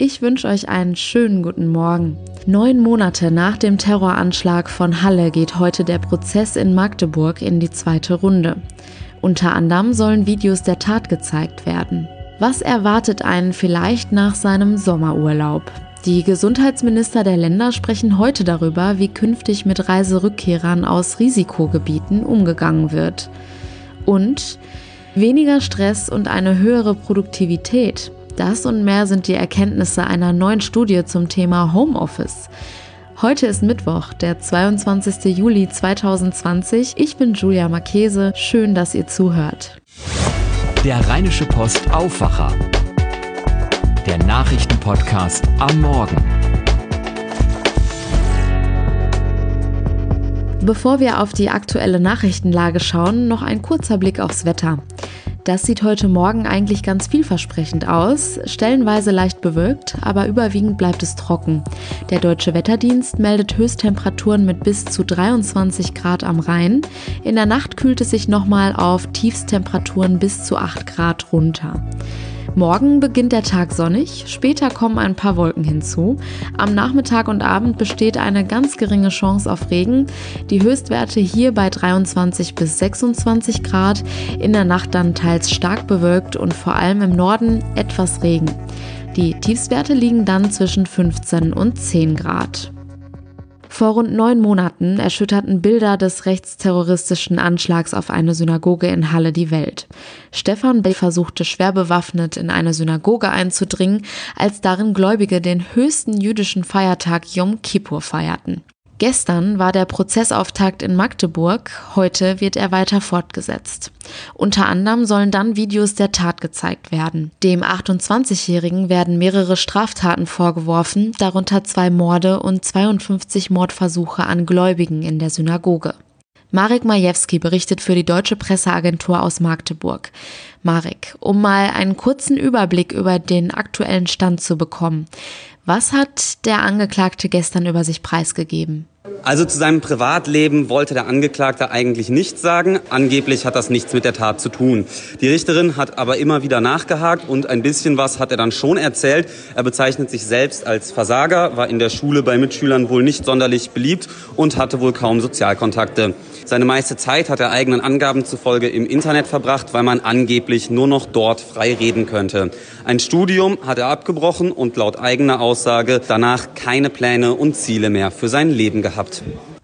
Ich wünsche euch einen schönen guten Morgen. Neun Monate nach dem Terroranschlag von Halle geht heute der Prozess in Magdeburg in die zweite Runde. Unter anderem sollen Videos der Tat gezeigt werden. Was erwartet einen vielleicht nach seinem Sommerurlaub? Die Gesundheitsminister der Länder sprechen heute darüber, wie künftig mit Reiserückkehrern aus Risikogebieten umgegangen wird. Und weniger Stress und eine höhere Produktivität. Das und mehr sind die Erkenntnisse einer neuen Studie zum Thema Homeoffice. Heute ist Mittwoch, der 22. Juli 2020. Ich bin Julia Marchese. Schön, dass ihr zuhört. Der Rheinische Post Aufwacher. Der Nachrichtenpodcast am Morgen. Bevor wir auf die aktuelle Nachrichtenlage schauen, noch ein kurzer Blick aufs Wetter. Das sieht heute Morgen eigentlich ganz vielversprechend aus, stellenweise leicht bewölkt, aber überwiegend bleibt es trocken. Der deutsche Wetterdienst meldet Höchsttemperaturen mit bis zu 23 Grad am Rhein. In der Nacht kühlt es sich nochmal auf Tiefstemperaturen bis zu 8 Grad runter. Morgen beginnt der Tag sonnig, später kommen ein paar Wolken hinzu. Am Nachmittag und Abend besteht eine ganz geringe Chance auf Regen. Die Höchstwerte hier bei 23 bis 26 Grad, in der Nacht dann teils stark bewölkt und vor allem im Norden etwas Regen. Die Tiefstwerte liegen dann zwischen 15 und 10 Grad. Vor rund neun Monaten erschütterten Bilder des rechtsterroristischen Anschlags auf eine Synagoge in Halle die Welt. Stefan Bell versuchte schwer bewaffnet in eine Synagoge einzudringen, als darin Gläubige den höchsten jüdischen Feiertag Yom Kippur feierten. Gestern war der Prozessauftakt in Magdeburg, heute wird er weiter fortgesetzt. Unter anderem sollen dann Videos der Tat gezeigt werden. Dem 28-Jährigen werden mehrere Straftaten vorgeworfen, darunter zwei Morde und 52 Mordversuche an Gläubigen in der Synagoge. Marek Majewski berichtet für die Deutsche Presseagentur aus Magdeburg. Marek, um mal einen kurzen Überblick über den aktuellen Stand zu bekommen. Was hat der Angeklagte gestern über sich preisgegeben? Also zu seinem Privatleben wollte der Angeklagte eigentlich nichts sagen. Angeblich hat das nichts mit der Tat zu tun. Die Richterin hat aber immer wieder nachgehakt und ein bisschen was hat er dann schon erzählt. Er bezeichnet sich selbst als Versager, war in der Schule bei Mitschülern wohl nicht sonderlich beliebt und hatte wohl kaum Sozialkontakte. Seine meiste Zeit hat er eigenen Angaben zufolge im Internet verbracht, weil man angeblich nur noch dort frei reden könnte. Ein Studium hat er abgebrochen und laut eigener Aussage danach keine Pläne und Ziele mehr für sein Leben gehabt.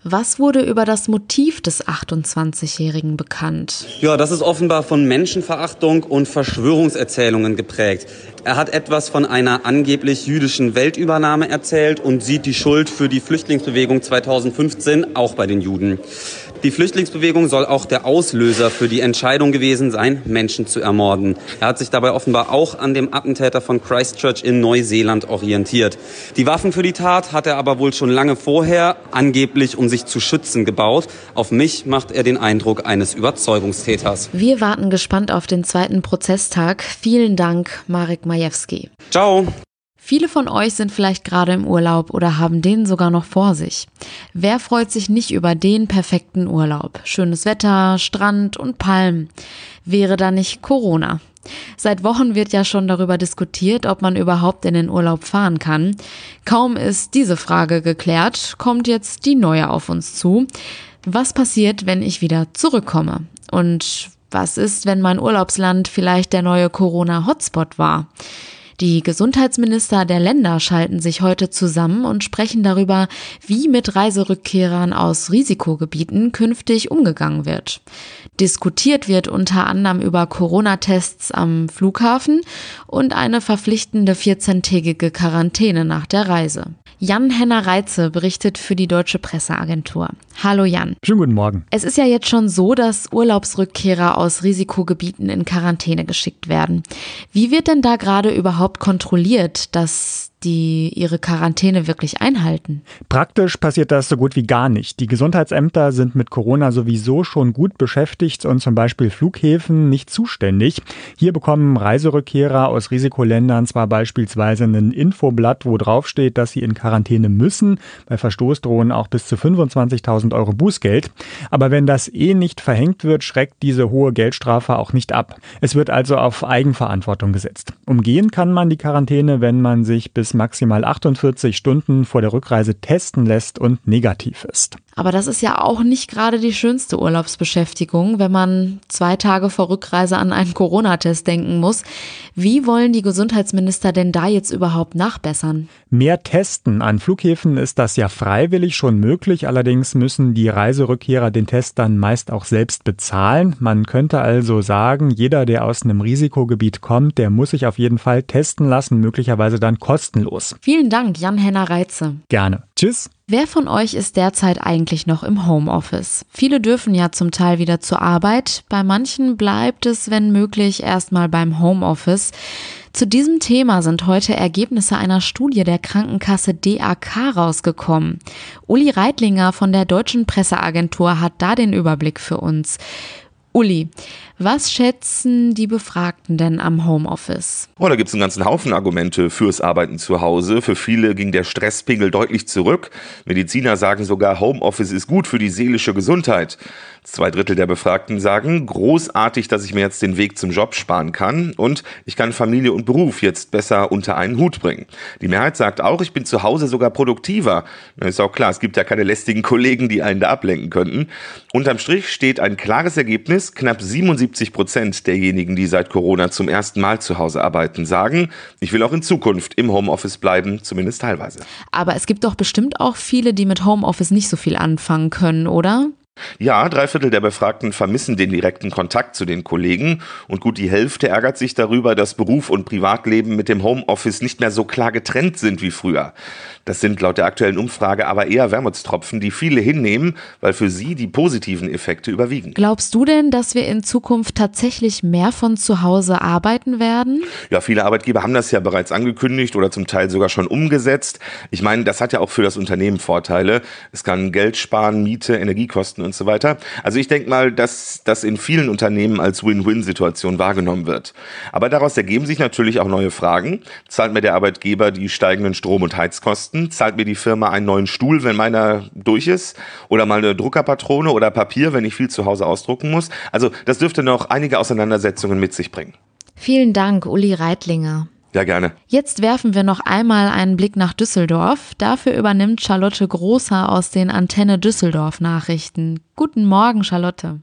Was wurde über das Motiv des 28-Jährigen bekannt? Ja, das ist offenbar von Menschenverachtung und Verschwörungserzählungen geprägt. Er hat etwas von einer angeblich jüdischen Weltübernahme erzählt und sieht die Schuld für die Flüchtlingsbewegung 2015 auch bei den Juden. Die Flüchtlingsbewegung soll auch der Auslöser für die Entscheidung gewesen sein, Menschen zu ermorden. Er hat sich dabei offenbar auch an dem Attentäter von Christchurch in Neuseeland orientiert. Die Waffen für die Tat hat er aber wohl schon lange vorher, angeblich um sich zu schützen, gebaut. Auf mich macht er den Eindruck eines Überzeugungstäters. Wir warten gespannt auf den zweiten Prozesstag. Vielen Dank, Marek Majewski. Ciao. Viele von euch sind vielleicht gerade im Urlaub oder haben den sogar noch vor sich. Wer freut sich nicht über den perfekten Urlaub? Schönes Wetter, Strand und Palmen. Wäre da nicht Corona? Seit Wochen wird ja schon darüber diskutiert, ob man überhaupt in den Urlaub fahren kann. Kaum ist diese Frage geklärt, kommt jetzt die neue auf uns zu. Was passiert, wenn ich wieder zurückkomme? Und was ist, wenn mein Urlaubsland vielleicht der neue Corona-Hotspot war? Die Gesundheitsminister der Länder schalten sich heute zusammen und sprechen darüber, wie mit Reiserückkehrern aus Risikogebieten künftig umgegangen wird. Diskutiert wird unter anderem über Corona-Tests am Flughafen und eine verpflichtende 14-tägige Quarantäne nach der Reise. Jan-Henner Reitze berichtet für die Deutsche Presseagentur. Hallo Jan. Schönen guten Morgen. Es ist ja jetzt schon so, dass Urlaubsrückkehrer aus Risikogebieten in Quarantäne geschickt werden. Wie wird denn da gerade überhaupt kontrolliert, dass die ihre Quarantäne wirklich einhalten? Praktisch passiert das so gut wie gar nicht. Die Gesundheitsämter sind mit Corona sowieso schon gut beschäftigt und zum Beispiel Flughäfen nicht zuständig. Hier bekommen Reiserückkehrer aus Risikoländern zwar beispielsweise ein Infoblatt, wo drauf steht, dass sie in Quarantäne müssen. Bei Verstoß drohen auch bis zu 25.000 Euro Bußgeld. Aber wenn das eh nicht verhängt wird, schreckt diese hohe Geldstrafe auch nicht ab. Es wird also auf Eigenverantwortung gesetzt. Umgehen kann man die Quarantäne, wenn man sich bis maximal 48 Stunden vor der Rückreise testen lässt und negativ ist. Aber das ist ja auch nicht gerade die schönste Urlaubsbeschäftigung, wenn man zwei Tage vor Rückreise an einen Corona-Test denken muss. Wie wollen die Gesundheitsminister denn da jetzt überhaupt nachbessern? Mehr testen. An Flughäfen ist das ja freiwillig schon möglich. Allerdings müssen die Reiserückkehrer den Test dann meist auch selbst bezahlen. Man könnte also sagen, jeder, der aus einem Risikogebiet kommt, der muss sich auf jeden Fall testen lassen, möglicherweise dann kostenlos. Vielen Dank, Jan-Henner Reitze. Gerne. Tschüss. Wer von euch ist derzeit eigentlich noch im Homeoffice? Viele dürfen ja zum Teil wieder zur Arbeit, bei manchen bleibt es, wenn möglich, erstmal beim Homeoffice. Zu diesem Thema sind heute Ergebnisse einer Studie der Krankenkasse DAK rausgekommen. Uli Reitlinger von der Deutschen Presseagentur hat da den Überblick für uns. Uli, was schätzen die Befragten denn am Homeoffice? Oh, da gibt es einen ganzen Haufen Argumente fürs Arbeiten zu Hause. Für viele ging der Stresspegel deutlich zurück. Mediziner sagen sogar, Homeoffice ist gut für die seelische Gesundheit. Zwei Drittel der Befragten sagen, großartig, dass ich mir jetzt den Weg zum Job sparen kann und ich kann Familie und Beruf jetzt besser unter einen Hut bringen. Die Mehrheit sagt auch, ich bin zu Hause sogar produktiver. Ist auch klar, es gibt ja keine lästigen Kollegen, die einen da ablenken könnten. Unterm Strich steht ein klares Ergebnis. Knapp 77 Prozent derjenigen, die seit Corona zum ersten Mal zu Hause arbeiten, sagen, ich will auch in Zukunft im Homeoffice bleiben, zumindest teilweise. Aber es gibt doch bestimmt auch viele, die mit Homeoffice nicht so viel anfangen können, oder? Ja, drei Viertel der Befragten vermissen den direkten Kontakt zu den Kollegen und gut die Hälfte ärgert sich darüber, dass Beruf und Privatleben mit dem Homeoffice nicht mehr so klar getrennt sind wie früher. Das sind laut der aktuellen Umfrage aber eher Wermutstropfen, die viele hinnehmen, weil für sie die positiven Effekte überwiegen. Glaubst du denn, dass wir in Zukunft tatsächlich mehr von zu Hause arbeiten werden? Ja, viele Arbeitgeber haben das ja bereits angekündigt oder zum Teil sogar schon umgesetzt. Ich meine, das hat ja auch für das Unternehmen Vorteile. Es kann Geld sparen, Miete, Energiekosten und so weiter. Also ich denke mal, dass das in vielen Unternehmen als Win-Win-Situation wahrgenommen wird. Aber daraus ergeben sich natürlich auch neue Fragen. Zahlt mir der Arbeitgeber die steigenden Strom- und Heizkosten? Kosten? Zahlt mir die Firma einen neuen Stuhl, wenn meiner durch ist? Oder mal eine Druckerpatrone oder Papier, wenn ich viel zu Hause ausdrucken muss? Also das dürfte noch einige Auseinandersetzungen mit sich bringen. Vielen Dank, Uli Reitlinger. Ja, gerne. Jetzt werfen wir noch einmal einen Blick nach Düsseldorf. Dafür übernimmt Charlotte Großer aus den Antenne Düsseldorf Nachrichten. Guten Morgen, Charlotte.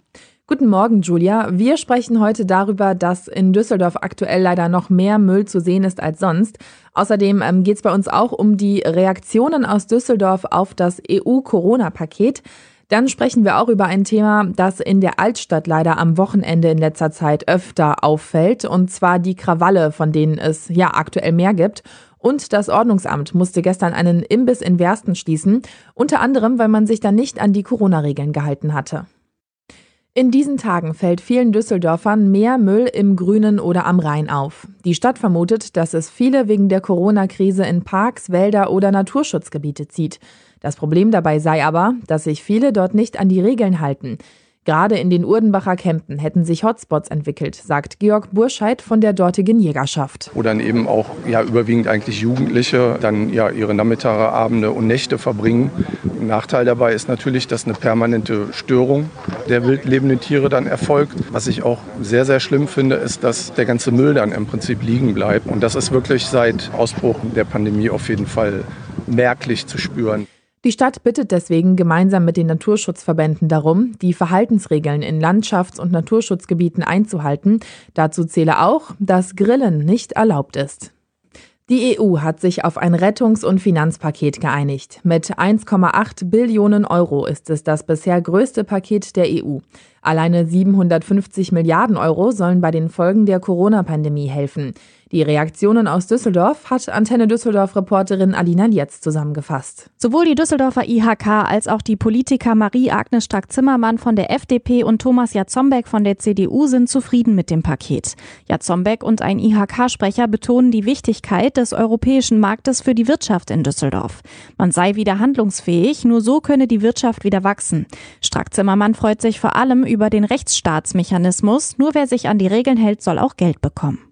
Guten Morgen, Julia. Wir sprechen heute darüber, dass in Düsseldorf aktuell leider noch mehr Müll zu sehen ist als sonst. Außerdem ähm, geht es bei uns auch um die Reaktionen aus Düsseldorf auf das EU-Corona-Paket. Dann sprechen wir auch über ein Thema, das in der Altstadt leider am Wochenende in letzter Zeit öfter auffällt, und zwar die Krawalle, von denen es ja aktuell mehr gibt. Und das Ordnungsamt musste gestern einen Imbiss in Wersten schließen, unter anderem, weil man sich da nicht an die Corona-Regeln gehalten hatte. In diesen Tagen fällt vielen Düsseldorfern mehr Müll im Grünen oder am Rhein auf. Die Stadt vermutet, dass es viele wegen der Corona-Krise in Parks, Wälder oder Naturschutzgebiete zieht. Das Problem dabei sei aber, dass sich viele dort nicht an die Regeln halten. Gerade in den Urdenbacher Campen hätten sich Hotspots entwickelt, sagt Georg Burscheid von der dortigen Jägerschaft. Wo dann eben auch ja, überwiegend eigentlich Jugendliche dann ja ihre Nachmittage, Abende und Nächte verbringen. Ein Nachteil dabei ist natürlich, dass eine permanente Störung der wild lebenden Tiere dann erfolgt. Was ich auch sehr, sehr schlimm finde, ist, dass der ganze Müll dann im Prinzip liegen bleibt. Und das ist wirklich seit Ausbruch der Pandemie auf jeden Fall merklich zu spüren. Die Stadt bittet deswegen gemeinsam mit den Naturschutzverbänden darum, die Verhaltensregeln in Landschafts- und Naturschutzgebieten einzuhalten. Dazu zähle auch, dass Grillen nicht erlaubt ist. Die EU hat sich auf ein Rettungs- und Finanzpaket geeinigt. Mit 1,8 Billionen Euro ist es das bisher größte Paket der EU. Alleine 750 Milliarden Euro sollen bei den Folgen der Corona-Pandemie helfen. Die Reaktionen aus Düsseldorf hat Antenne Düsseldorf-Reporterin Alina Lietz zusammengefasst. Sowohl die Düsseldorfer IHK als auch die Politiker Marie-Agnes Strack-Zimmermann von der FDP und Thomas Jatzombeck von der CDU sind zufrieden mit dem Paket. Jatzombeck und ein IHK-Sprecher betonen die Wichtigkeit des europäischen Marktes für die Wirtschaft in Düsseldorf. Man sei wieder handlungsfähig, nur so könne die Wirtschaft wieder wachsen. Strack-Zimmermann freut sich vor allem über den Rechtsstaatsmechanismus. Nur wer sich an die Regeln hält, soll auch Geld bekommen.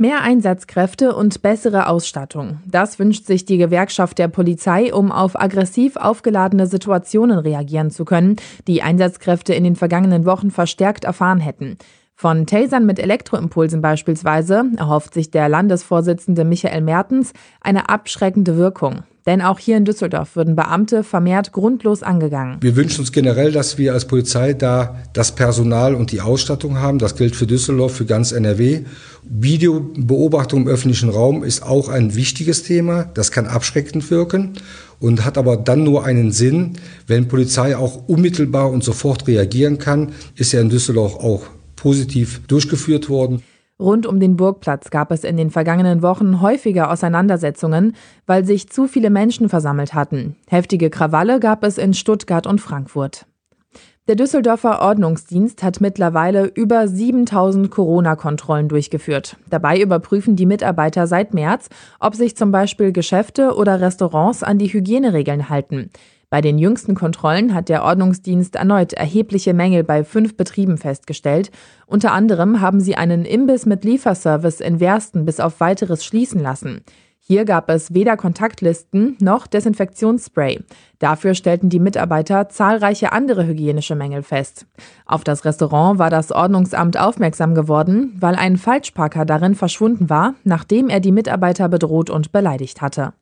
Mehr Einsatzkräfte und bessere Ausstattung. Das wünscht sich die Gewerkschaft der Polizei, um auf aggressiv aufgeladene Situationen reagieren zu können, die Einsatzkräfte in den vergangenen Wochen verstärkt erfahren hätten. Von Tasern mit Elektroimpulsen beispielsweise erhofft sich der Landesvorsitzende Michael Mertens eine abschreckende Wirkung. Denn auch hier in Düsseldorf würden Beamte vermehrt grundlos angegangen. Wir wünschen uns generell, dass wir als Polizei da das Personal und die Ausstattung haben. Das gilt für Düsseldorf, für ganz NRW. Videobeobachtung im öffentlichen Raum ist auch ein wichtiges Thema. Das kann abschreckend wirken und hat aber dann nur einen Sinn, wenn Polizei auch unmittelbar und sofort reagieren kann. Ist ja in Düsseldorf auch positiv durchgeführt worden. Rund um den Burgplatz gab es in den vergangenen Wochen häufiger Auseinandersetzungen, weil sich zu viele Menschen versammelt hatten. Heftige Krawalle gab es in Stuttgart und Frankfurt. Der Düsseldorfer Ordnungsdienst hat mittlerweile über 7000 Corona-Kontrollen durchgeführt. Dabei überprüfen die Mitarbeiter seit März, ob sich zum Beispiel Geschäfte oder Restaurants an die Hygieneregeln halten. Bei den jüngsten Kontrollen hat der Ordnungsdienst erneut erhebliche Mängel bei fünf Betrieben festgestellt. Unter anderem haben sie einen Imbiss mit Lieferservice in Wersten bis auf weiteres schließen lassen. Hier gab es weder Kontaktlisten noch Desinfektionsspray. Dafür stellten die Mitarbeiter zahlreiche andere hygienische Mängel fest. Auf das Restaurant war das Ordnungsamt aufmerksam geworden, weil ein Falschparker darin verschwunden war, nachdem er die Mitarbeiter bedroht und beleidigt hatte.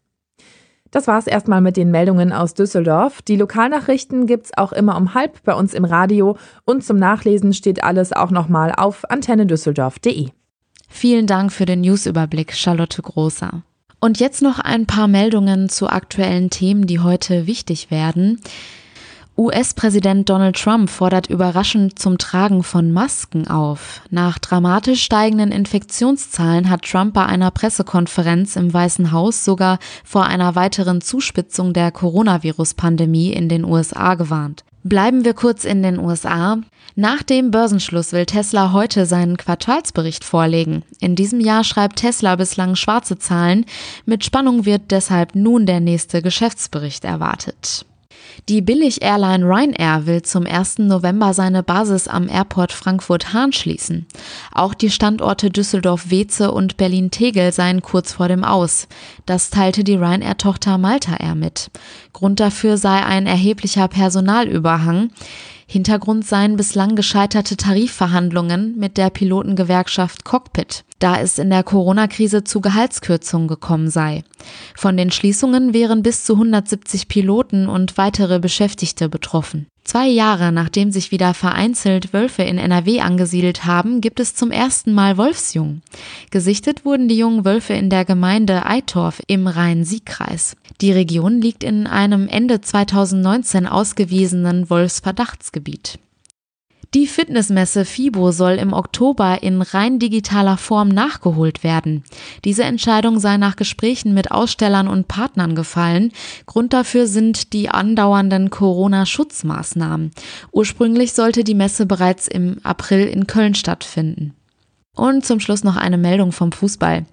Das war's erstmal mit den Meldungen aus Düsseldorf. Die Lokalnachrichten gibt's auch immer um halb bei uns im Radio und zum Nachlesen steht alles auch nochmal auf antennedüsseldorf.de. Vielen Dank für den Newsüberblick, Charlotte Großer. Und jetzt noch ein paar Meldungen zu aktuellen Themen, die heute wichtig werden. US-Präsident Donald Trump fordert überraschend zum Tragen von Masken auf. Nach dramatisch steigenden Infektionszahlen hat Trump bei einer Pressekonferenz im Weißen Haus sogar vor einer weiteren Zuspitzung der Coronavirus-Pandemie in den USA gewarnt. Bleiben wir kurz in den USA. Nach dem Börsenschluss will Tesla heute seinen Quartalsbericht vorlegen. In diesem Jahr schreibt Tesla bislang schwarze Zahlen. Mit Spannung wird deshalb nun der nächste Geschäftsbericht erwartet. Die Billig-Airline Ryanair will zum 1. November seine Basis am Airport Frankfurt-Hahn schließen. Auch die Standorte Düsseldorf-Weze und Berlin-Tegel seien kurz vor dem Aus. Das teilte die Ryanair-Tochter Malta Air mit. Grund dafür sei ein erheblicher Personalüberhang. Hintergrund seien bislang gescheiterte Tarifverhandlungen mit der Pilotengewerkschaft Cockpit, da es in der Corona-Krise zu Gehaltskürzungen gekommen sei. Von den Schließungen wären bis zu 170 Piloten und weitere Beschäftigte betroffen. Zwei Jahre nachdem sich wieder vereinzelt Wölfe in NRW angesiedelt haben, gibt es zum ersten Mal Wolfsjungen. Gesichtet wurden die jungen Wölfe in der Gemeinde Eitorf im Rhein-Sieg-Kreis. Die Region liegt in einem Ende 2019 ausgewiesenen Wolfsverdachtsgebiet. Die Fitnessmesse FIBO soll im Oktober in rein digitaler Form nachgeholt werden. Diese Entscheidung sei nach Gesprächen mit Ausstellern und Partnern gefallen. Grund dafür sind die andauernden Corona-Schutzmaßnahmen. Ursprünglich sollte die Messe bereits im April in Köln stattfinden. Und zum Schluss noch eine Meldung vom Fußball.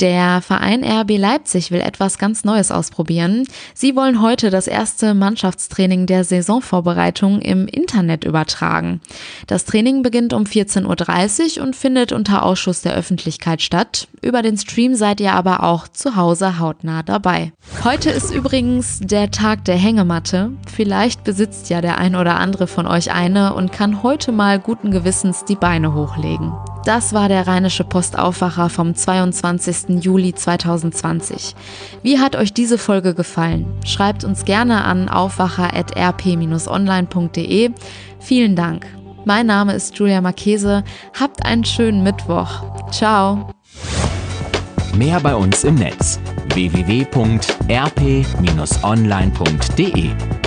Der Verein RB Leipzig will etwas ganz Neues ausprobieren. Sie wollen heute das erste Mannschaftstraining der Saisonvorbereitung im Internet übertragen. Das Training beginnt um 14.30 Uhr und findet unter Ausschuss der Öffentlichkeit statt. Über den Stream seid ihr aber auch zu Hause hautnah dabei. Heute ist übrigens der Tag der Hängematte. Vielleicht besitzt ja der ein oder andere von euch eine und kann heute mal guten Gewissens die Beine hochlegen. Das war der Rheinische Postaufwacher vom 22. Juli 2020. Wie hat euch diese Folge gefallen? Schreibt uns gerne an aufwacher.rp-online.de. Vielen Dank. Mein Name ist Julia Marchese. Habt einen schönen Mittwoch. Ciao. Mehr bei uns im Netz www.rp-online.de